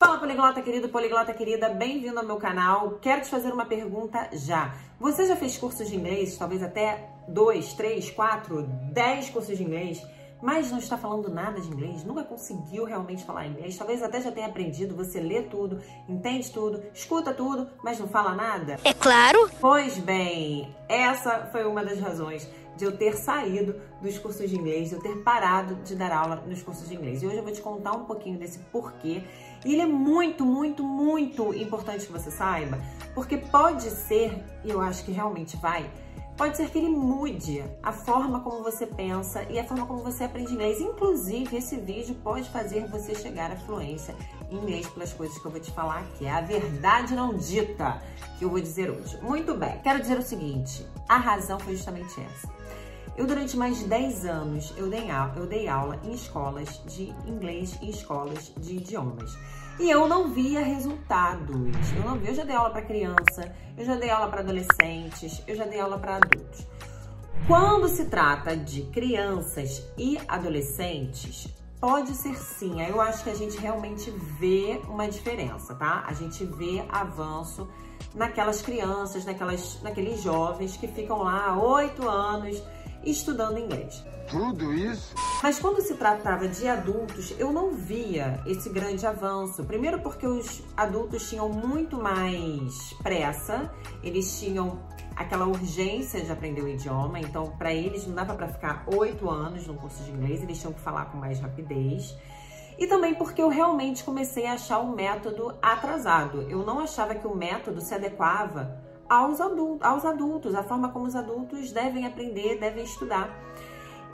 Fala poliglota querido, poliglota querida, bem-vindo ao meu canal. Quero te fazer uma pergunta já. Você já fez cursos de inglês, talvez até dois, três, quatro, dez cursos de inglês, mas não está falando nada de inglês, nunca conseguiu realmente falar inglês, talvez até já tenha aprendido, você lê tudo, entende tudo, escuta tudo, mas não fala nada? É claro. Pois bem, essa foi uma das razões de eu ter saído dos cursos de inglês, de eu ter parado de dar aula nos cursos de inglês. E hoje eu vou te contar um pouquinho desse porquê. E ele é muito, muito, muito importante que você saiba, porque pode ser, e eu acho que realmente vai, pode ser que ele mude a forma como você pensa e a forma como você aprende inglês. Inclusive, esse vídeo pode fazer você chegar à fluência em inglês pelas coisas que eu vou te falar aqui. É a verdade não dita que eu vou dizer hoje. Muito bem, quero dizer o seguinte, a razão foi justamente essa. Eu, durante mais de 10 anos, eu dei, aula, eu dei aula em escolas de inglês e escolas de idiomas. E eu não via resultados. Eu não via. Eu já dei aula para criança, eu já dei aula para adolescentes, eu já dei aula para adultos. Quando se trata de crianças e adolescentes, pode ser sim. Eu acho que a gente realmente vê uma diferença, tá? A gente vê avanço naquelas crianças, naquelas, naqueles jovens que ficam lá oito anos estudando inglês. Tudo isso? Mas quando se tratava de adultos, eu não via esse grande avanço. Primeiro porque os adultos tinham muito mais pressa, eles tinham aquela urgência de aprender o idioma, então para eles não dava para ficar oito anos no curso de inglês, eles tinham que falar com mais rapidez. E também porque eu realmente comecei a achar o método atrasado. Eu não achava que o método se adequava aos adultos, aos adultos, a forma como os adultos devem aprender, devem estudar.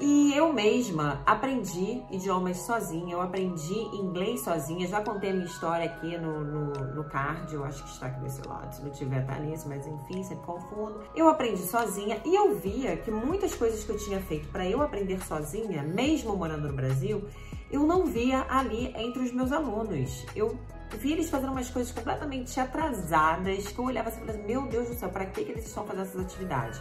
E eu mesma aprendi idiomas sozinha, eu aprendi inglês sozinha, já contei a minha história aqui no, no, no card, eu acho que está aqui desse lado, se não tiver tá nisso, mas enfim, sempre confundo. Eu aprendi sozinha e eu via que muitas coisas que eu tinha feito para eu aprender sozinha, mesmo morando no Brasil, eu não via ali entre os meus alunos. Eu vi eles fazendo umas coisas completamente atrasadas, que eu olhava assim e falava, meu Deus do céu, para que, que eles estão fazendo essas atividades?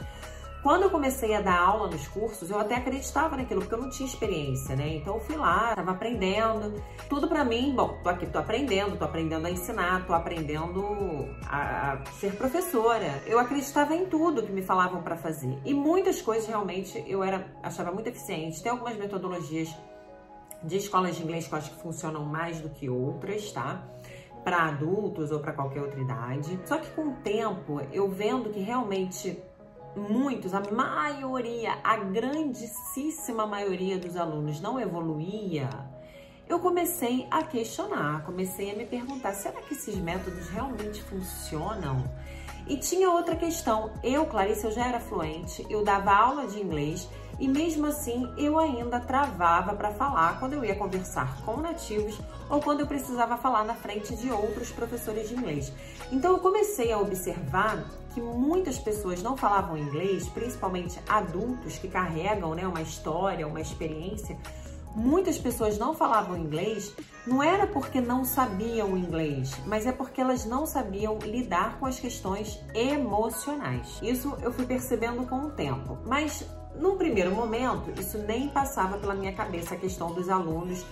Quando eu comecei a dar aula nos cursos, eu até acreditava naquilo, porque eu não tinha experiência, né? Então eu fui lá, tava aprendendo. Tudo para mim, bom, tô aqui, tô aprendendo, tô aprendendo a ensinar, tô aprendendo a, a ser professora. Eu acreditava em tudo que me falavam para fazer. E muitas coisas realmente eu era achava muito eficiente. Tem algumas metodologias de escolas de inglês que eu acho que funcionam mais do que outras, tá? Para adultos ou para qualquer outra idade. Só que com o tempo, eu vendo que realmente muitos, a maioria, a grandíssima maioria dos alunos não evoluía, eu comecei a questionar, comecei a me perguntar: será que esses métodos realmente funcionam? E tinha outra questão. Eu, Clarice, eu já era fluente, eu dava aula de inglês e mesmo assim eu ainda travava para falar quando eu ia conversar com nativos ou quando eu precisava falar na frente de outros professores de inglês. Então eu comecei a observar que muitas pessoas não falavam inglês, principalmente adultos que carregam né, uma história, uma experiência muitas pessoas não falavam inglês, não era porque não sabiam inglês, mas é porque elas não sabiam lidar com as questões emocionais. Isso eu fui percebendo com o tempo. Mas num primeiro momento, isso nem passava pela minha cabeça a questão dos alunos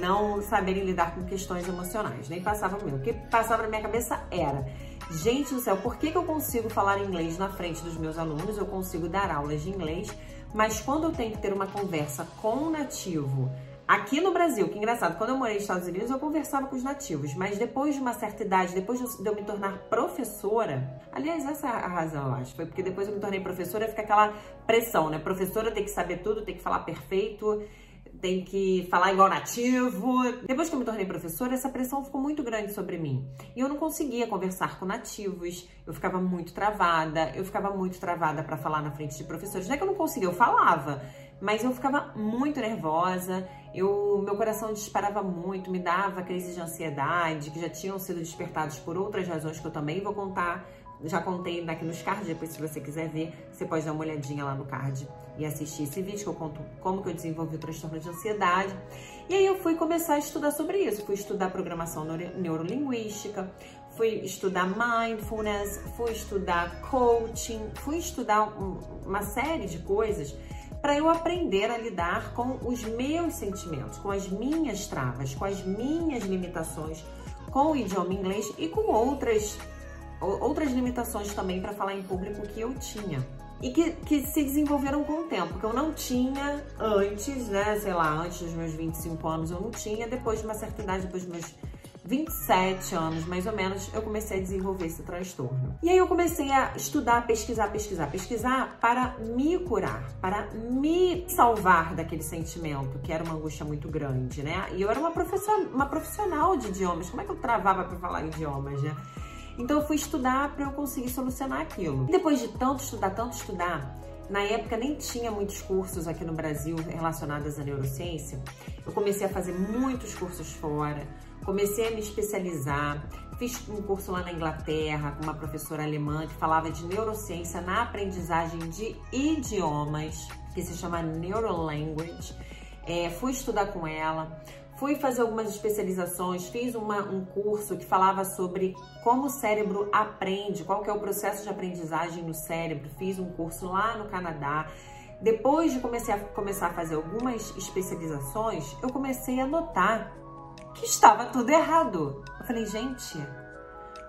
não saberem lidar com questões emocionais, nem passava mim. O que passava na minha cabeça era Gente do céu, por que, que eu consigo falar inglês na frente dos meus alunos? Eu consigo dar aulas de inglês, mas quando eu tenho que ter uma conversa com um nativo Aqui no Brasil, que engraçado, quando eu morei nos Estados Unidos, eu conversava com os nativos, mas depois de uma certa idade, depois de eu me tornar professora, aliás, essa é a razão, eu acho, foi porque depois eu me tornei professora, fica aquela pressão, né? Professora tem que saber tudo, tem que falar perfeito, tem que falar igual nativo. Depois que eu me tornei professora, essa pressão ficou muito grande sobre mim. E eu não conseguia conversar com nativos, eu ficava muito travada, eu ficava muito travada para falar na frente de professores. Não é que eu não conseguia, eu falava, mas eu ficava muito nervosa, eu, meu coração disparava muito, me dava crises de ansiedade, que já tinham sido despertados por outras razões que eu também vou contar. Já contei aqui nos cards, depois se você quiser ver, você pode dar uma olhadinha lá no card e assistir esse vídeo que eu conto como que eu desenvolvi o transtorno de ansiedade. E aí eu fui começar a estudar sobre isso, fui estudar programação neurolinguística, fui estudar mindfulness, fui estudar coaching, fui estudar uma série de coisas para eu aprender a lidar com os meus sentimentos, com as minhas travas, com as minhas limitações, com o idioma inglês e com outras, outras limitações também para falar em público que eu tinha. E que, que se desenvolveram com o tempo, que eu não tinha antes, né? Sei lá, antes dos meus 25 anos eu não tinha, depois de uma certa idade, depois dos meus 27 anos, mais ou menos, eu comecei a desenvolver esse transtorno. E aí eu comecei a estudar, pesquisar, pesquisar, pesquisar para me curar, para me salvar daquele sentimento, que era uma angústia muito grande, né? E eu era uma profissional, uma profissional de idiomas. Como é que eu travava para falar idiomas, né? Então eu fui estudar para eu conseguir solucionar aquilo. E depois de tanto estudar, tanto estudar, na época nem tinha muitos cursos aqui no Brasil relacionados à neurociência. Eu comecei a fazer muitos cursos fora Comecei a me especializar, fiz um curso lá na Inglaterra com uma professora alemã que falava de neurociência na aprendizagem de idiomas, que se chama Neurolanguage. É, fui estudar com ela, fui fazer algumas especializações, fiz uma, um curso que falava sobre como o cérebro aprende, qual que é o processo de aprendizagem no cérebro. Fiz um curso lá no Canadá. Depois de comecei a, começar a fazer algumas especializações, eu comecei a notar que estava tudo errado. Eu falei, gente,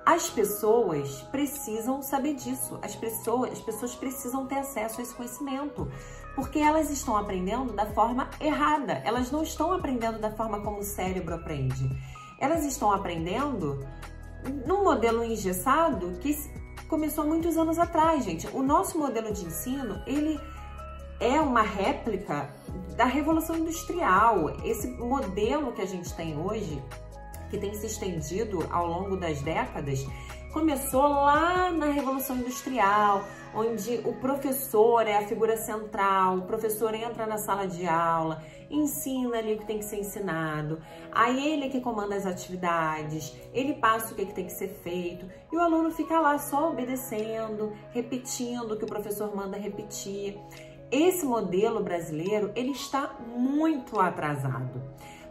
as pessoas precisam saber disso. As pessoas, as pessoas precisam ter acesso a esse conhecimento, porque elas estão aprendendo da forma errada. Elas não estão aprendendo da forma como o cérebro aprende. Elas estão aprendendo num modelo engessado que começou muitos anos atrás, gente. O nosso modelo de ensino, ele é uma réplica da Revolução Industrial. Esse modelo que a gente tem hoje, que tem se estendido ao longo das décadas, começou lá na Revolução Industrial, onde o professor é a figura central, o professor entra na sala de aula, ensina ali o que tem que ser ensinado, aí ele é que comanda as atividades, ele passa o que, é que tem que ser feito e o aluno fica lá só obedecendo, repetindo o que o professor manda repetir. Esse modelo brasileiro, ele está muito atrasado.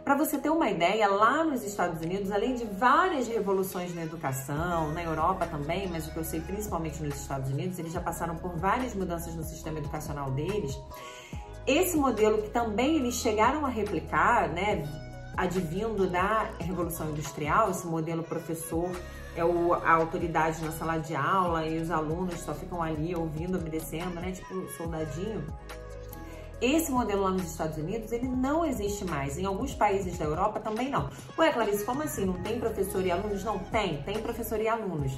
Para você ter uma ideia, lá nos Estados Unidos, além de várias revoluções na educação, na Europa também, mas o que eu sei principalmente nos Estados Unidos, eles já passaram por várias mudanças no sistema educacional deles. Esse modelo que também eles chegaram a replicar, né, advindo da Revolução Industrial, esse modelo professor é o, a autoridade na sala de aula e os alunos só ficam ali ouvindo, obedecendo, né? Tipo soldadinho. Esse modelo lá nos Estados Unidos, ele não existe mais. Em alguns países da Europa também não. Ué, Clarice, como assim? Não tem professor e alunos? Não, tem. Tem professor e alunos.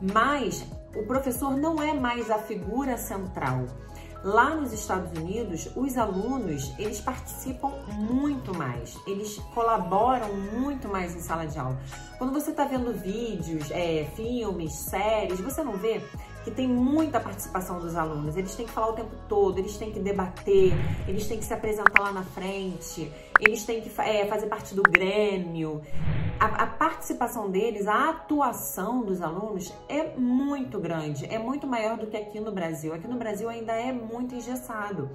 Mas o professor não é mais a figura central. Lá nos Estados Unidos, os alunos, eles participam muito mais, eles colaboram muito mais em sala de aula. Quando você está vendo vídeos, é, filmes, séries, você não vê que tem muita participação dos alunos. Eles têm que falar o tempo todo, eles têm que debater, eles têm que se apresentar lá na frente, eles têm que é, fazer parte do grêmio. A, a, participação deles, a atuação dos alunos é muito grande, é muito maior do que aqui no Brasil. Aqui no Brasil ainda é muito engessado.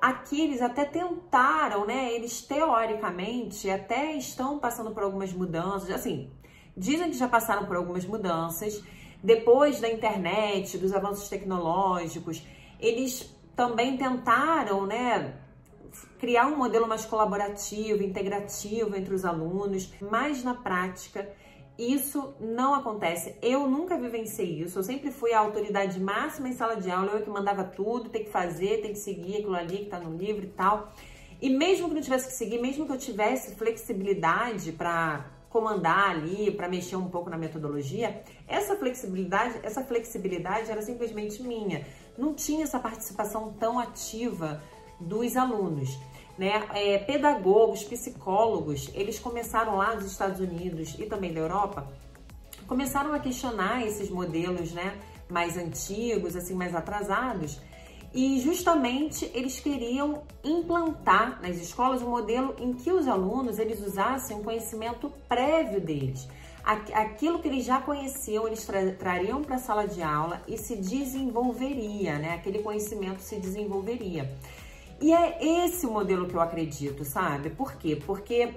Aqui eles até tentaram, né? Eles teoricamente até estão passando por algumas mudanças, assim, dizem que já passaram por algumas mudanças depois da internet, dos avanços tecnológicos, eles também tentaram, né, criar um modelo mais colaborativo, integrativo entre os alunos, mas na prática isso não acontece. Eu nunca vivenciei isso. Eu sempre fui a autoridade máxima em sala de aula, eu que mandava tudo, tem que fazer, tem que seguir aquilo ali que está no livro e tal. E mesmo que não tivesse que seguir, mesmo que eu tivesse flexibilidade para comandar ali, para mexer um pouco na metodologia, essa flexibilidade, essa flexibilidade era simplesmente minha. Não tinha essa participação tão ativa dos alunos. Né? É, pedagogos, psicólogos, eles começaram lá nos Estados Unidos e também da Europa, começaram a questionar esses modelos né, mais antigos, assim, mais atrasados, e justamente eles queriam implantar nas escolas um modelo em que os alunos eles usassem um conhecimento prévio deles. Aquilo que eles já conheciam, eles tra trariam para a sala de aula e se desenvolveria, né? Aquele conhecimento se desenvolveria. E é esse o modelo que eu acredito, sabe? Por quê? Porque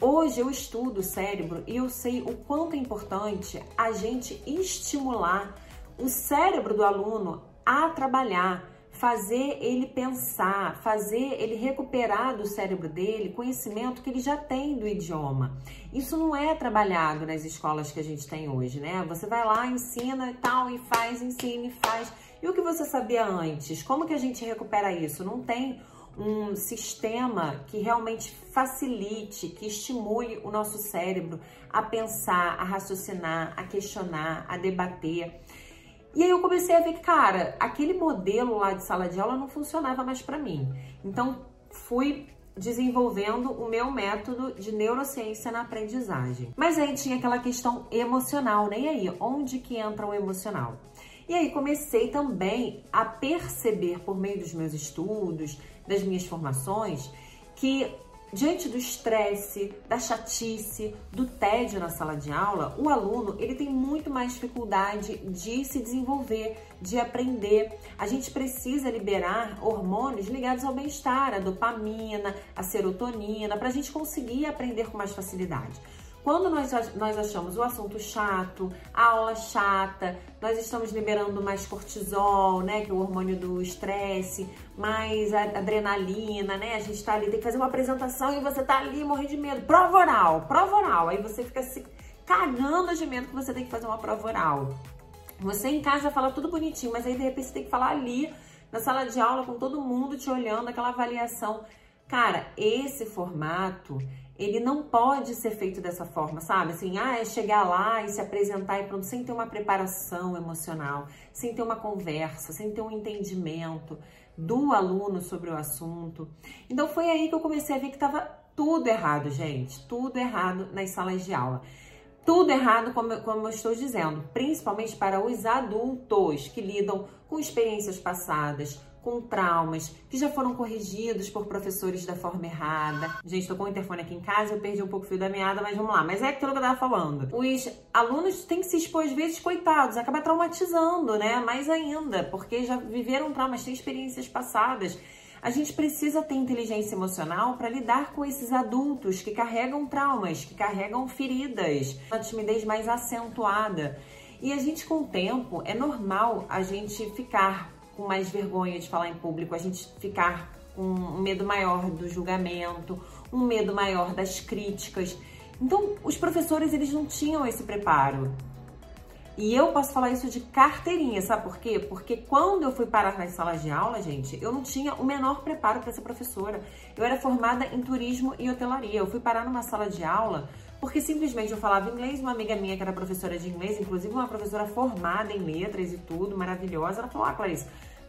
hoje eu estudo o cérebro e eu sei o quanto é importante a gente estimular o cérebro do aluno a trabalhar fazer ele pensar, fazer ele recuperar do cérebro dele conhecimento que ele já tem do idioma. Isso não é trabalhado nas escolas que a gente tem hoje, né? Você vai lá, ensina e tal, e faz, ensina e faz. E o que você sabia antes? Como que a gente recupera isso? Não tem um sistema que realmente facilite, que estimule o nosso cérebro a pensar, a raciocinar, a questionar, a debater. E aí eu comecei a ver que, cara, aquele modelo lá de sala de aula não funcionava mais para mim. Então, fui desenvolvendo o meu método de neurociência na aprendizagem. Mas aí tinha aquela questão emocional, nem né? aí, onde que entra o emocional? E aí comecei também a perceber por meio dos meus estudos, das minhas formações, que diante do estresse, da chatice, do tédio na sala de aula, o aluno ele tem muito mais dificuldade de se desenvolver, de aprender. A gente precisa liberar hormônios ligados ao bem-estar, a dopamina, a serotonina, para a gente conseguir aprender com mais facilidade. Quando nós, nós achamos o assunto chato, a aula chata, nós estamos liberando mais cortisol, né, que é o hormônio do estresse, mais adrenalina, né? A gente tá ali, tem que fazer uma apresentação e você tá ali morrendo de medo. Prova oral, prova oral. Aí você fica se cagando de medo que você tem que fazer uma prova oral. Você em casa fala tudo bonitinho, mas aí de repente você tem que falar ali na sala de aula com todo mundo te olhando, aquela avaliação. Cara, esse formato ele não pode ser feito dessa forma, sabe? Assim, ah, é chegar lá e se apresentar e pronto, sem ter uma preparação emocional, sem ter uma conversa, sem ter um entendimento do aluno sobre o assunto. Então foi aí que eu comecei a ver que estava tudo errado, gente, tudo errado nas salas de aula. Tudo errado, como, como eu estou dizendo, principalmente para os adultos que lidam com experiências passadas, com traumas que já foram corrigidos por professores da forma errada. Gente, tô com o interfone aqui em casa, eu perdi um pouco o fio da meada, mas vamos lá. Mas é aquilo que eu tava falando. Os alunos têm que se expor, às vezes, coitados, acaba traumatizando, né? Mais ainda, porque já viveram traumas, têm experiências passadas. A gente precisa ter inteligência emocional para lidar com esses adultos que carregam traumas, que carregam feridas, uma timidez mais acentuada. E a gente, com o tempo, é normal a gente ficar com mais vergonha de falar em público, a gente ficar com um medo maior do julgamento, um medo maior das críticas. Então, os professores eles não tinham esse preparo. E eu posso falar isso de carteirinha, sabe por quê? Porque quando eu fui parar nas salas de aula, gente, eu não tinha o menor preparo para ser professora. Eu era formada em turismo e hotelaria. Eu fui parar numa sala de aula porque simplesmente eu falava inglês. Uma amiga minha que era professora de inglês, inclusive uma professora formada em letras e tudo, maravilhosa, ela falou: Ah, Clarice,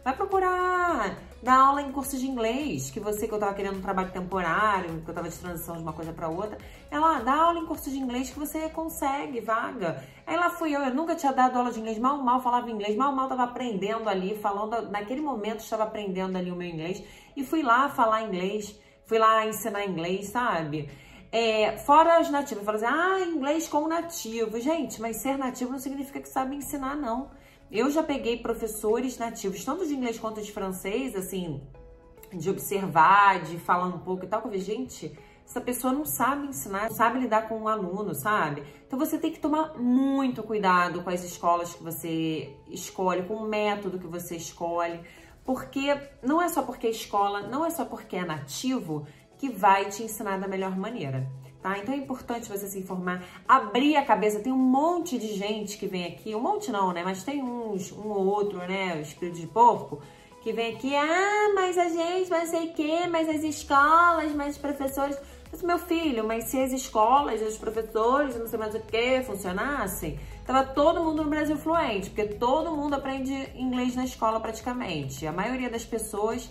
vai procurar dar aula em curso de inglês, que você que eu tava querendo um trabalho temporário, que eu tava de transição de uma coisa para outra. Ela dá aula em curso de inglês que você consegue vaga. Aí lá fui eu, eu nunca tinha dado aula de inglês, mal mal falava inglês, mal mal tava aprendendo ali, falando, naquele momento estava aprendendo ali o meu inglês e fui lá falar inglês, fui lá ensinar inglês, sabe? É, fora os nativos, falam assim, ah, inglês com nativo. Gente, mas ser nativo não significa que sabe ensinar, não. Eu já peguei professores nativos, tanto de inglês quanto de francês, assim, de observar, de falar um pouco e tal, que eu vi, gente, essa pessoa não sabe ensinar, não sabe lidar com um aluno, sabe? Então você tem que tomar muito cuidado com as escolas que você escolhe, com o método que você escolhe, porque não é só porque é escola, não é só porque é nativo que vai te ensinar da melhor maneira. Tá? Então é importante você se informar, abrir a cabeça. Tem um monte de gente que vem aqui, um monte não, né? Mas tem uns, um ou outro, né? Espírito de porco, que vem aqui, ah, mas a gente, mas sei o quê, mas as escolas, mas os professores. Mas, meu filho, mas se as escolas, os professores, não sei mais o que, funcionassem, tava todo mundo no Brasil fluente, porque todo mundo aprende inglês na escola praticamente. A maioria das pessoas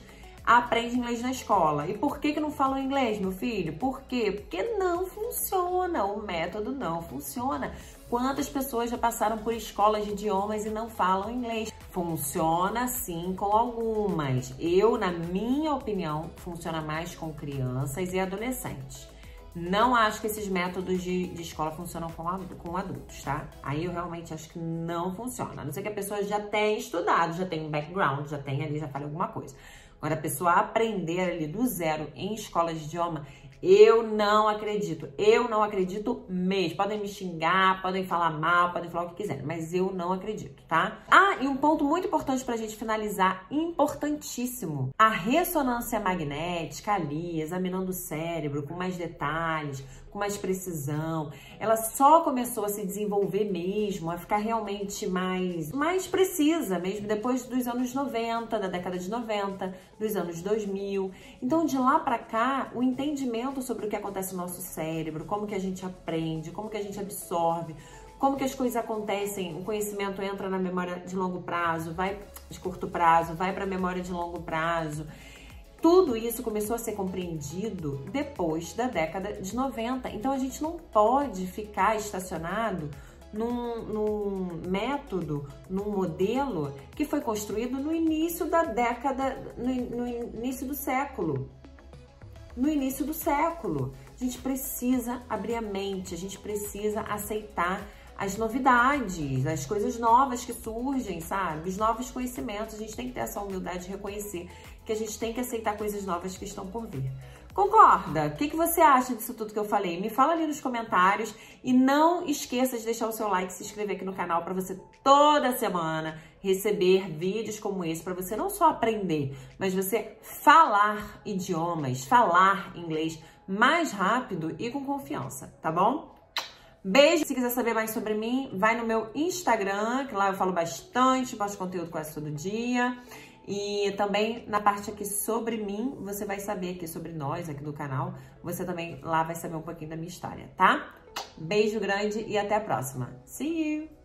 aprende inglês na escola. E por que, que não falam inglês, meu filho? Por quê? Porque não funciona, o método não funciona. Quantas pessoas já passaram por escolas de idiomas e não falam inglês? Funciona sim com algumas. Eu, na minha opinião, funciona mais com crianças e adolescentes. Não acho que esses métodos de, de escola funcionam com, com adultos, tá? Aí eu realmente acho que não funciona. A não ser que a pessoa já tenha estudado, já tenha um background, já tenha ali, já fale alguma coisa. Agora, a pessoa aprender ali do zero em escola de idioma Eu não acredito. Eu não acredito mesmo. Podem me xingar, podem falar mal, podem falar o que quiserem, mas eu não acredito, tá? Ah, e um ponto muito importante pra gente finalizar, importantíssimo. A ressonância magnética ali, examinando o cérebro com mais detalhes, com mais precisão, ela só começou a se desenvolver mesmo, a ficar realmente mais, mais precisa mesmo depois dos anos 90, da década de 90, dos anos 2000. Então, de lá para cá, o entendimento sobre o que acontece no nosso cérebro, como que a gente aprende, como que a gente absorve, como que as coisas acontecem, o conhecimento entra na memória de longo prazo, vai de curto prazo, vai para a memória de longo prazo. Tudo isso começou a ser compreendido depois da década de 90. Então a gente não pode ficar estacionado num, num, método, num modelo que foi construído no início da década, no, no início do século. No início do século. A gente precisa abrir a mente, a gente precisa aceitar as novidades, as coisas novas que surgem, sabe? Os novos conhecimentos. A gente tem que ter essa humildade de reconhecer que a gente tem que aceitar coisas novas que estão por vir. Concorda? O que, que você acha disso tudo que eu falei? Me fala ali nos comentários e não esqueça de deixar o seu like e se inscrever aqui no canal para você toda semana receber vídeos como esse para você não só aprender, mas você falar idiomas, falar inglês mais rápido e com confiança, tá bom? Beijo! Se quiser saber mais sobre mim, vai no meu Instagram, que lá eu falo bastante, posto conteúdo quase todo dia. E também na parte aqui sobre mim, você vai saber aqui sobre nós aqui do canal. Você também lá vai saber um pouquinho da minha história, tá? Beijo grande e até a próxima. See you!